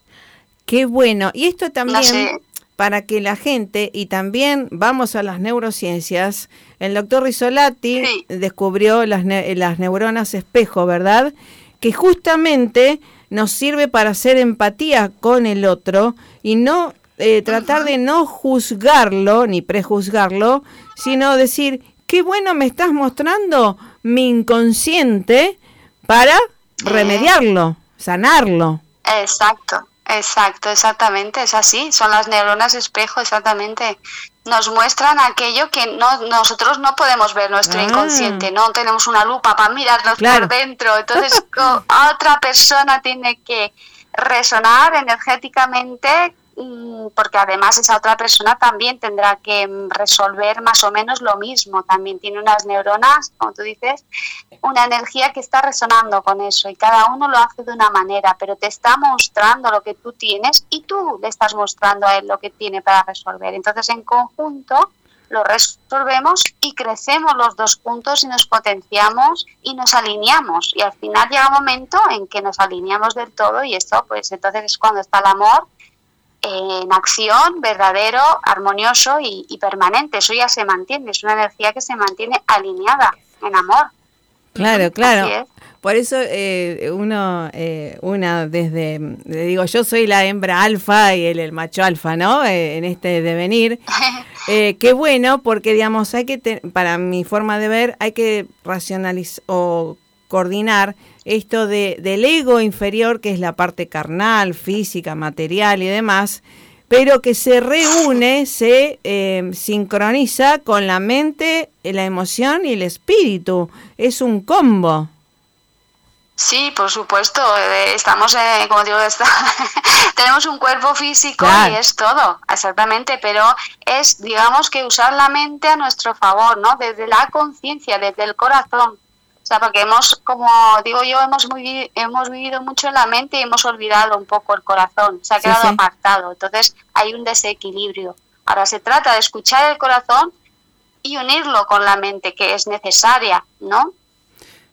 Qué bueno. Y esto también para que la gente, y también vamos a las neurociencias, el doctor Risolati descubrió las, las neuronas espejo, ¿verdad? Que justamente nos sirve para hacer empatía con el otro y no eh, tratar de no juzgarlo ni prejuzgarlo, sino decir, qué bueno me estás mostrando mi inconsciente para remediarlo, sanarlo. Exacto. Exacto, exactamente, es así, son las neuronas espejo, exactamente. Nos muestran aquello que no, nosotros no podemos ver, nuestro ah. inconsciente, no tenemos una lupa para mirarnos por dentro, entonces <laughs> otra persona tiene que resonar energéticamente porque además esa otra persona también tendrá que mm, resolver más o menos lo mismo, también tiene unas neuronas, como tú dices, una energía que está resonando con eso y cada uno lo hace de una manera, pero te está mostrando lo que tú tienes y tú le estás mostrando a él lo que tiene para resolver. Entonces en conjunto lo resolvemos y crecemos los dos juntos y nos potenciamos y nos alineamos y al final llega un momento en que nos alineamos del todo y esto pues entonces es cuando está el amor en acción, verdadero, armonioso y, permanente. Eso ya se mantiene, es una energía que se mantiene alineada en amor. Claro, claro. Por eso eh, uno, eh, una desde, le digo, yo soy la hembra alfa y el, el macho alfa, ¿no? Eh, en este devenir. <laughs> qué bueno, porque digamos, hay que, para mi forma de ver, hay que racionalizar o coordinar esto de, del ego inferior, que es la parte carnal, física, material y demás, pero que se reúne, se eh, sincroniza con la mente, la emoción y el espíritu. Es un combo. Sí, por supuesto. Eh, estamos, eh, como digo, <laughs> tenemos un cuerpo físico y es todo, exactamente. Pero es, digamos, que usar la mente a nuestro favor, ¿no? Desde la conciencia, desde el corazón. O sea, porque hemos, como digo yo, hemos, muy, hemos vivido mucho en la mente y hemos olvidado un poco el corazón, se ha quedado apartado. Entonces hay un desequilibrio. Ahora se trata de escuchar el corazón y unirlo con la mente, que es necesaria, ¿no?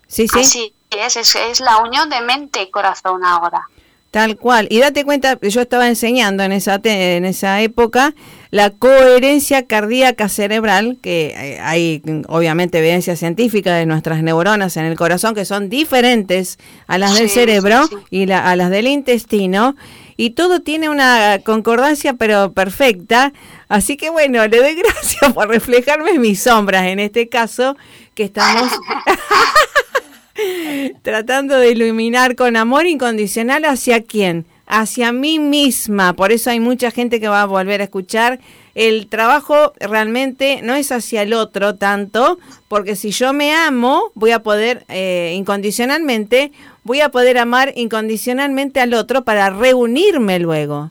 Sí, sí. Así es, es, es la unión de mente y corazón ahora. Tal cual. Y date cuenta, yo estaba enseñando en esa, en esa época la coherencia cardíaca cerebral, que eh, hay obviamente evidencia científica de nuestras neuronas en el corazón que son diferentes a las del cerebro y a las del intestino, y todo tiene una concordancia pero perfecta. Así que bueno, le doy <laughs> gracias por reflejarme mis sombras en este caso, que estamos <laughs> <laughs> tratando de iluminar con amor incondicional hacia quién, hacia mí misma. Por eso hay mucha gente que va a volver a escuchar. El trabajo realmente no es hacia el otro tanto, porque si yo me amo, voy a poder eh, incondicionalmente, voy a poder amar incondicionalmente al otro para reunirme luego.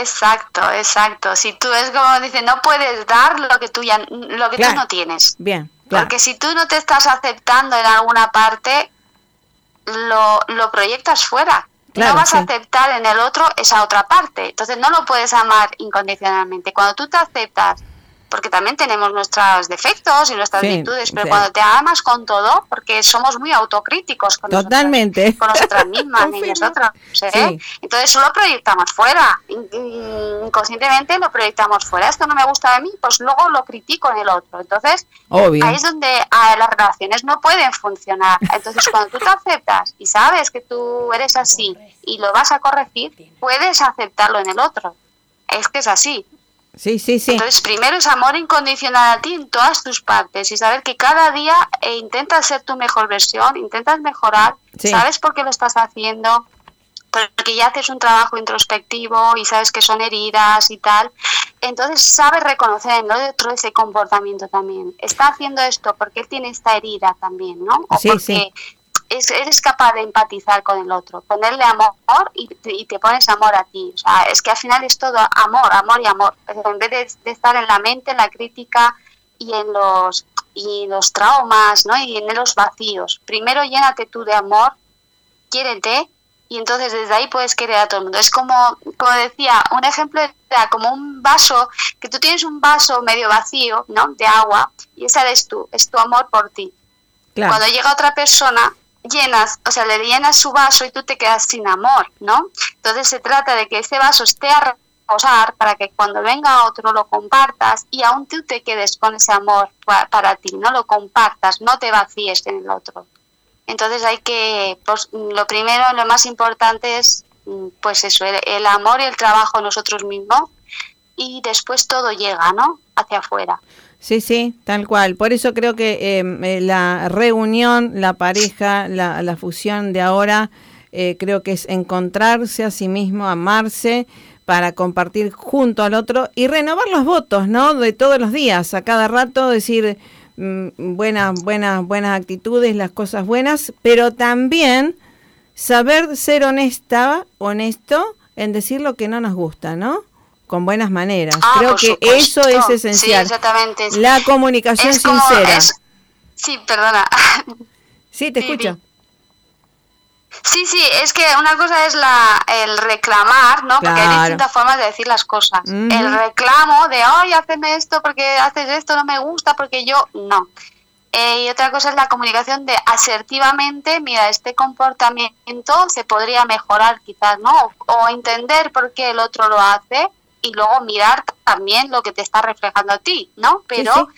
Exacto, exacto. Si tú es como dice, no puedes dar lo que tú ya, lo que tú no tienes. Bien. Porque si tú no te estás aceptando en alguna parte, lo, lo proyectas fuera no vas a aceptar en el otro esa otra parte. Entonces no lo puedes amar incondicionalmente. Cuando tú te aceptas porque también tenemos nuestros defectos y nuestras virtudes, pero cuando te amas con todo, porque somos muy autocríticos con, Totalmente. con nosotras mismas y nosotros. ¿eh? Entonces solo proyectamos fuera, inconscientemente lo proyectamos fuera. Esto no me gusta de mí, pues luego lo critico en el otro. Entonces ahí es donde ah, las relaciones no pueden funcionar. Entonces cuando tú te aceptas y sabes que tú eres así y lo vas a corregir, puedes aceptarlo en el otro. Es que es así. Sí, sí, sí. Entonces, primero es amor incondicional a ti en todas tus partes y saber que cada día eh, intentas ser tu mejor versión, intentas mejorar, sabes por qué lo estás haciendo, porque ya haces un trabajo introspectivo y sabes que son heridas y tal. Entonces, sabes reconocer en el otro ese comportamiento también. Está haciendo esto porque él tiene esta herida también, ¿no? O sí, sí eres capaz de empatizar con el otro, ponerle amor y, te pones amor a ti. O sea, es que al final es todo amor, amor y amor. En vez de, estar en la mente, en la crítica y en los y los traumas, ¿no? Y en los vacíos. Primero llénate tú de amor, quiérete y entonces desde ahí puedes querer a todo el mundo. Es como, como decía, un ejemplo era como un vaso, que tú tienes un vaso medio vacío, ¿no? De agua y ese eres tú, es tu amor por ti. Cuando llega otra persona, llenas, o sea, le llenas su vaso y tú te quedas sin amor, ¿no? Entonces se trata de que ese vaso esté a reposar para que cuando venga otro lo compartas y aún tú te quedes con ese amor para, ti, no lo compartas, no te vacíes en el otro. Entonces hay que, pues, lo primero, lo más importante es, mm, pues eso, el, amor y el trabajo nosotros mismos y después todo llega, ¿no? Hacia afuera. Sí, sí, tal cual. Por eso creo que em, eh, la reunión, la pareja, la, la fusión de ahora, eh, creo que es encontrarse a sí mismo, amarse para compartir junto al otro y renovar los votos, ¿no? De todos los días, a cada rato decir mm, buenas, buenas, buenas actitudes, las cosas buenas, pero también saber ser honesta, honesto en decir lo que no nos gusta, ¿no? Con buenas maneras. Ah, Creo que eso es esencial. Sí, exactamente. La comunicación sincera. Sí, perdona. <laughs> Sí, te escucho. Sí, sí, es que una cosa es la, el reclamar, ¿no? Porque hay distintas formas de decir las cosas. El reclamo de, ay, hazme esto porque haces esto, no me gusta, porque yo, no. Eh, y otra cosa es la comunicación de asertivamente, mira, este comportamiento se podría mejorar quizás, ¿no? O entender por qué el otro lo hace y luego mirar también lo que te está reflejando a ti, ¿no? Pero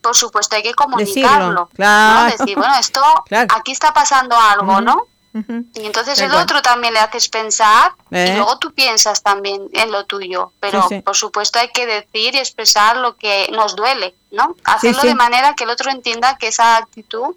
por supuesto hay que comunicarlo, claro. Decir, bueno, esto <laughs> aquí está pasando algo, ¿no? Y entonces el otro también le haces pensar y eh. luego tú piensas también en lo tuyo. Pero por supuesto hay que decir y expresar lo que nos duele, ¿no? Hacerlo de manera que el otro entienda que esa actitud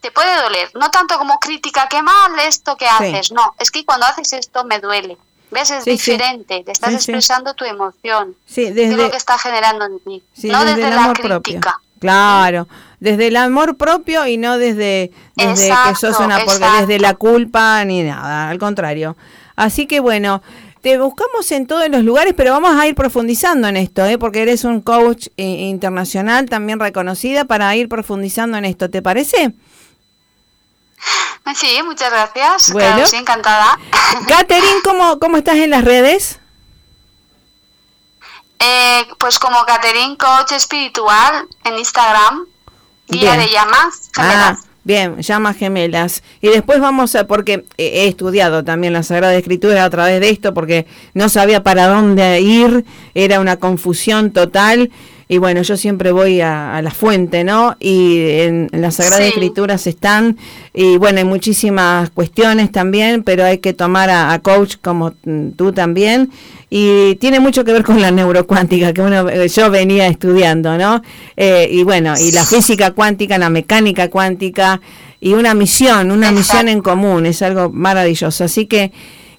te puede doler. No tanto como crítica, qué mal esto que haces. No, es que cuando haces esto me duele. ¿Ves? Es diferente, te estás expresando tu emoción. Sí, desde lo que está generando en ti, no desde, la crítica. Claro, desde el amor propio y no desde, desde que sos una porque desde la culpa ni nada, al contrario. Así que bueno, te buscamos en todos los lugares, pero vamos a ir profundizando en esto, ¿eh? porque eres un coach eh, internacional también reconocida para ir profundizando en esto, ¿te parece? Sí, muchas gracias. Bueno, sí, encantada. <laughs> Catherine, ¿cómo, ¿cómo estás en las redes? Eh, pues como Catherine Coach Espiritual en Instagram, Guía de Llamas Ah, Bien, llamas gemelas. Y después vamos a, porque he estudiado también la Sagrada Escritura a través de esto, porque no sabía para dónde ir, era una confusión total. Y bueno, yo siempre voy a, la fuente, ¿no? Y en, las Sagradas Escrituras están, y bueno, hay muchísimas cuestiones también, pero hay que tomar a, a coach como tú también y tiene mucho que ver con la neurocuántica que uno, eh, yo venía estudiando, ¿no? Eh, y bueno, y la física cuántica, la mecánica cuántica y una misión, una misión en común, es algo maravilloso. Así que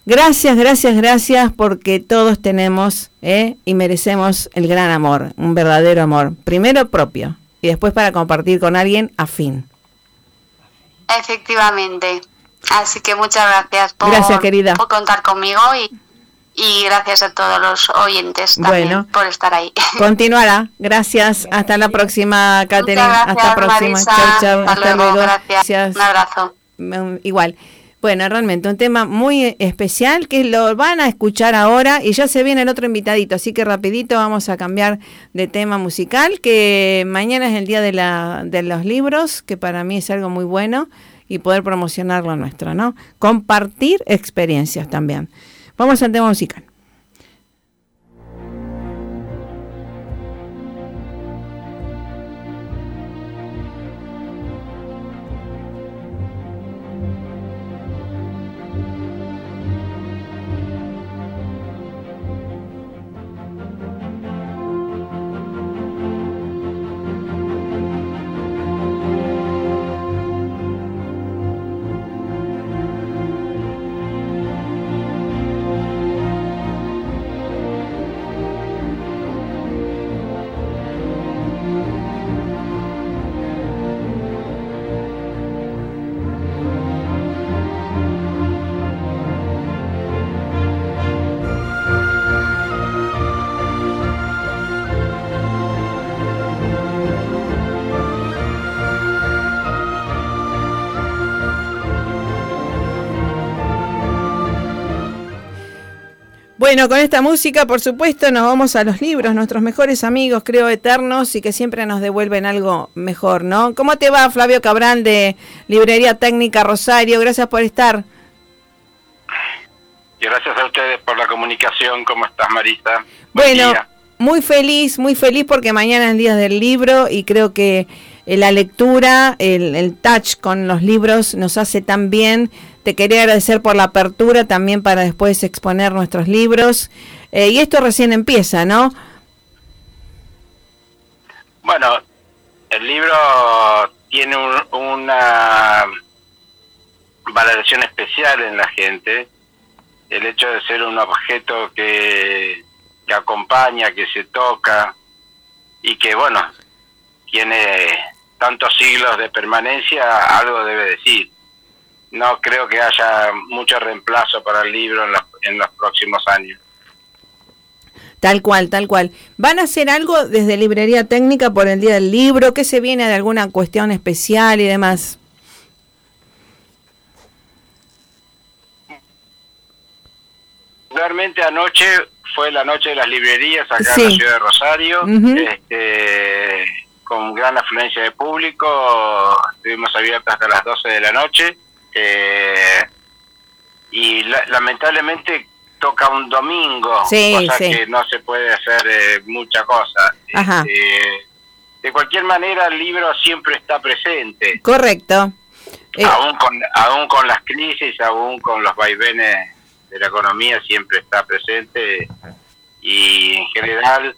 gracias, gracias, gracias porque todos tenemos ¿eh? y merecemos el gran amor, un verdadero amor, primero propio y después para compartir con alguien afín. Efectivamente. Así que muchas gracias por, gracias, querida. por contar conmigo y y gracias a todos los oyentes también por estar ahí. <laughs> Continuará. Gracias. Hasta la próxima, Caterina. Hasta la próxima. Chau, Hasta, luego. Gracias. Un abrazo. Mm, igual. Bueno, realmente un tema muy especial que lo van a escuchar ahora y ya se viene el otro invitadito, así que rapidito vamos a cambiar de tema musical, que mañana es el día de, la, de los libros, que para mí es algo muy bueno y poder promocionar lo nuestro, ¿no? Compartir experiencias también. Vamos al tema musical. Bueno, con esta música, por supuesto, nos vamos a los libros, nuestros mejores amigos, creo, eternos y que siempre nos devuelven algo mejor, ¿no? ¿Cómo te va, Flavio Cabral de Librería Técnica Rosario? Gracias por estar. Y gracias a ustedes por la comunicación. ¿Cómo estás, Marisa? bueno, muy feliz, muy feliz porque mañana es el día del libro y creo que eh, la lectura, el, el touch con los libros nos hace tan bien te quería agradecer por la apertura también para después exponer nuestros libros. Eh, y esto recién empieza, ¿no? Bueno, el libro tiene una valoración especial en la gente. El hecho de ser un objeto que, que acompaña, que se toca y que, bueno, tiene tantos siglos de permanencia, algo debe decir no creo que haya mucho reemplazo para el libro en los, próximos años. Tal cual, tal cual. ¿Van a hacer algo desde Librería Técnica por el Día del Libro? ¿Qué se viene de alguna cuestión especial y demás? Realmente anoche fue la noche de las librerías acá en la ciudad de Rosario, este, con gran afluencia de público, estuvimos abiertos hasta las 12 de la noche eh, y lamentablemente toca un domingo, cosa que no se puede hacer eh, mucha cosa. Este, de cualquier manera, el libro siempre está presente. Correcto. Eh, aún, con, aún con las crisis, aún con los vaivenes de la economía, siempre está presente. Y en general,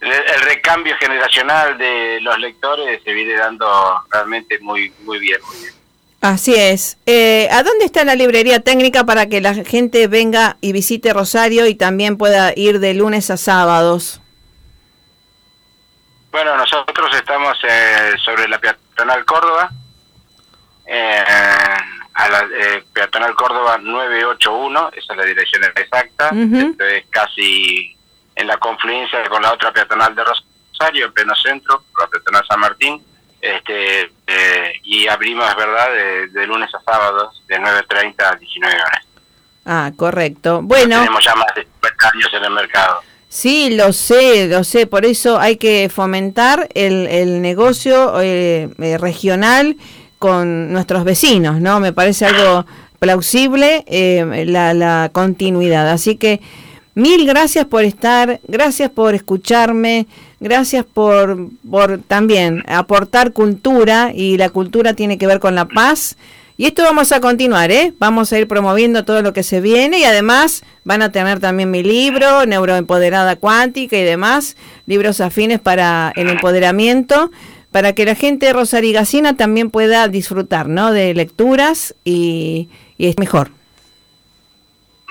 el, recambio generacional de los lectores se viene dando realmente muy, muy bien. Muy bien. Así es. Eh, ¿A dónde está la librería técnica para que la gente venga y visite Rosario y también pueda ir de lunes a sábados? Bueno, nosotros estamos eh, sobre la peatonal Córdoba, eh, a la peatonal Córdoba 981, esa es la dirección exacta, es casi en la confluencia con la otra peatonal de Rosario, en pleno centro, la peatonal San Martín este eh, y abrimos, ¿verdad?, de, lunes a sábados, de 9.30 a 19 horas. Ah, correcto. Bueno. tenemos ya más de 50 años en el mercado. Sí, lo sé, lo sé, por eso hay que fomentar el, el negocio eh, eh, regional con nuestros vecinos, ¿no? Me parece algo plausible eh, la, la continuidad. Así que mil gracias por estar, gracias por escucharme, gracias por, por también aportar cultura y la cultura tiene que ver con la paz y esto vamos a continuar, ¿eh? Vamos a ir promoviendo todo lo que se viene y además van a tener también mi libro, Neuroempoderada Cuántica y demás, libros afines para el empoderamiento, para que la gente de Rosarigacina también pueda disfrutar, ¿no? De lecturas y, y es mejor.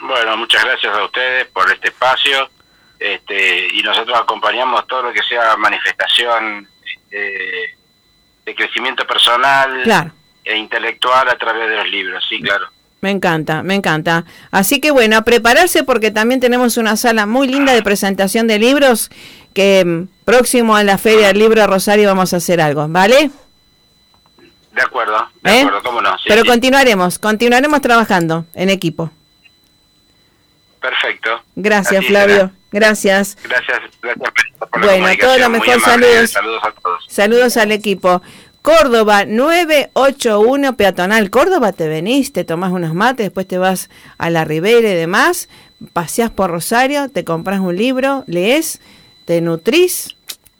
Bueno, muchas gracias a ustedes por este espacio este, y nosotros acompañamos todo lo que sea manifestación eh, de crecimiento personal. Claro e intelectual a través de los libros, sí, claro. Me encanta, me encanta. Así que bueno, a prepararse porque también tenemos una sala muy linda de presentación de libros que mm, próximo a la Feria del Libro de Rosario vamos a hacer algo, ¿vale? De acuerdo, de ¿Eh? acuerdo, cómo no. Pero continuaremos, continuaremos trabajando en equipo. Perfecto. Gracias, Flavio. Gracias. Gracias, gracias por bueno, todo lo mejor, saludos. Saludos a todos. Saludos al equipo. Córdoba 981 peatonal. Córdoba te venís, te tomás unos mates, después te vas a la Ribera y demás, paseás por Rosario, te compras un libro, lees, te nutrís,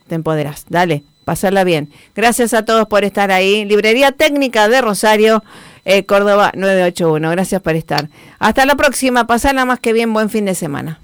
te empoderás. Dale, pasarla bien. Gracias a todos por estar ahí. Librería Técnica de Rosario, eh, Córdoba 981. Gracias por estar. Hasta la próxima. Pasarla más que bien. Buen fin de semana.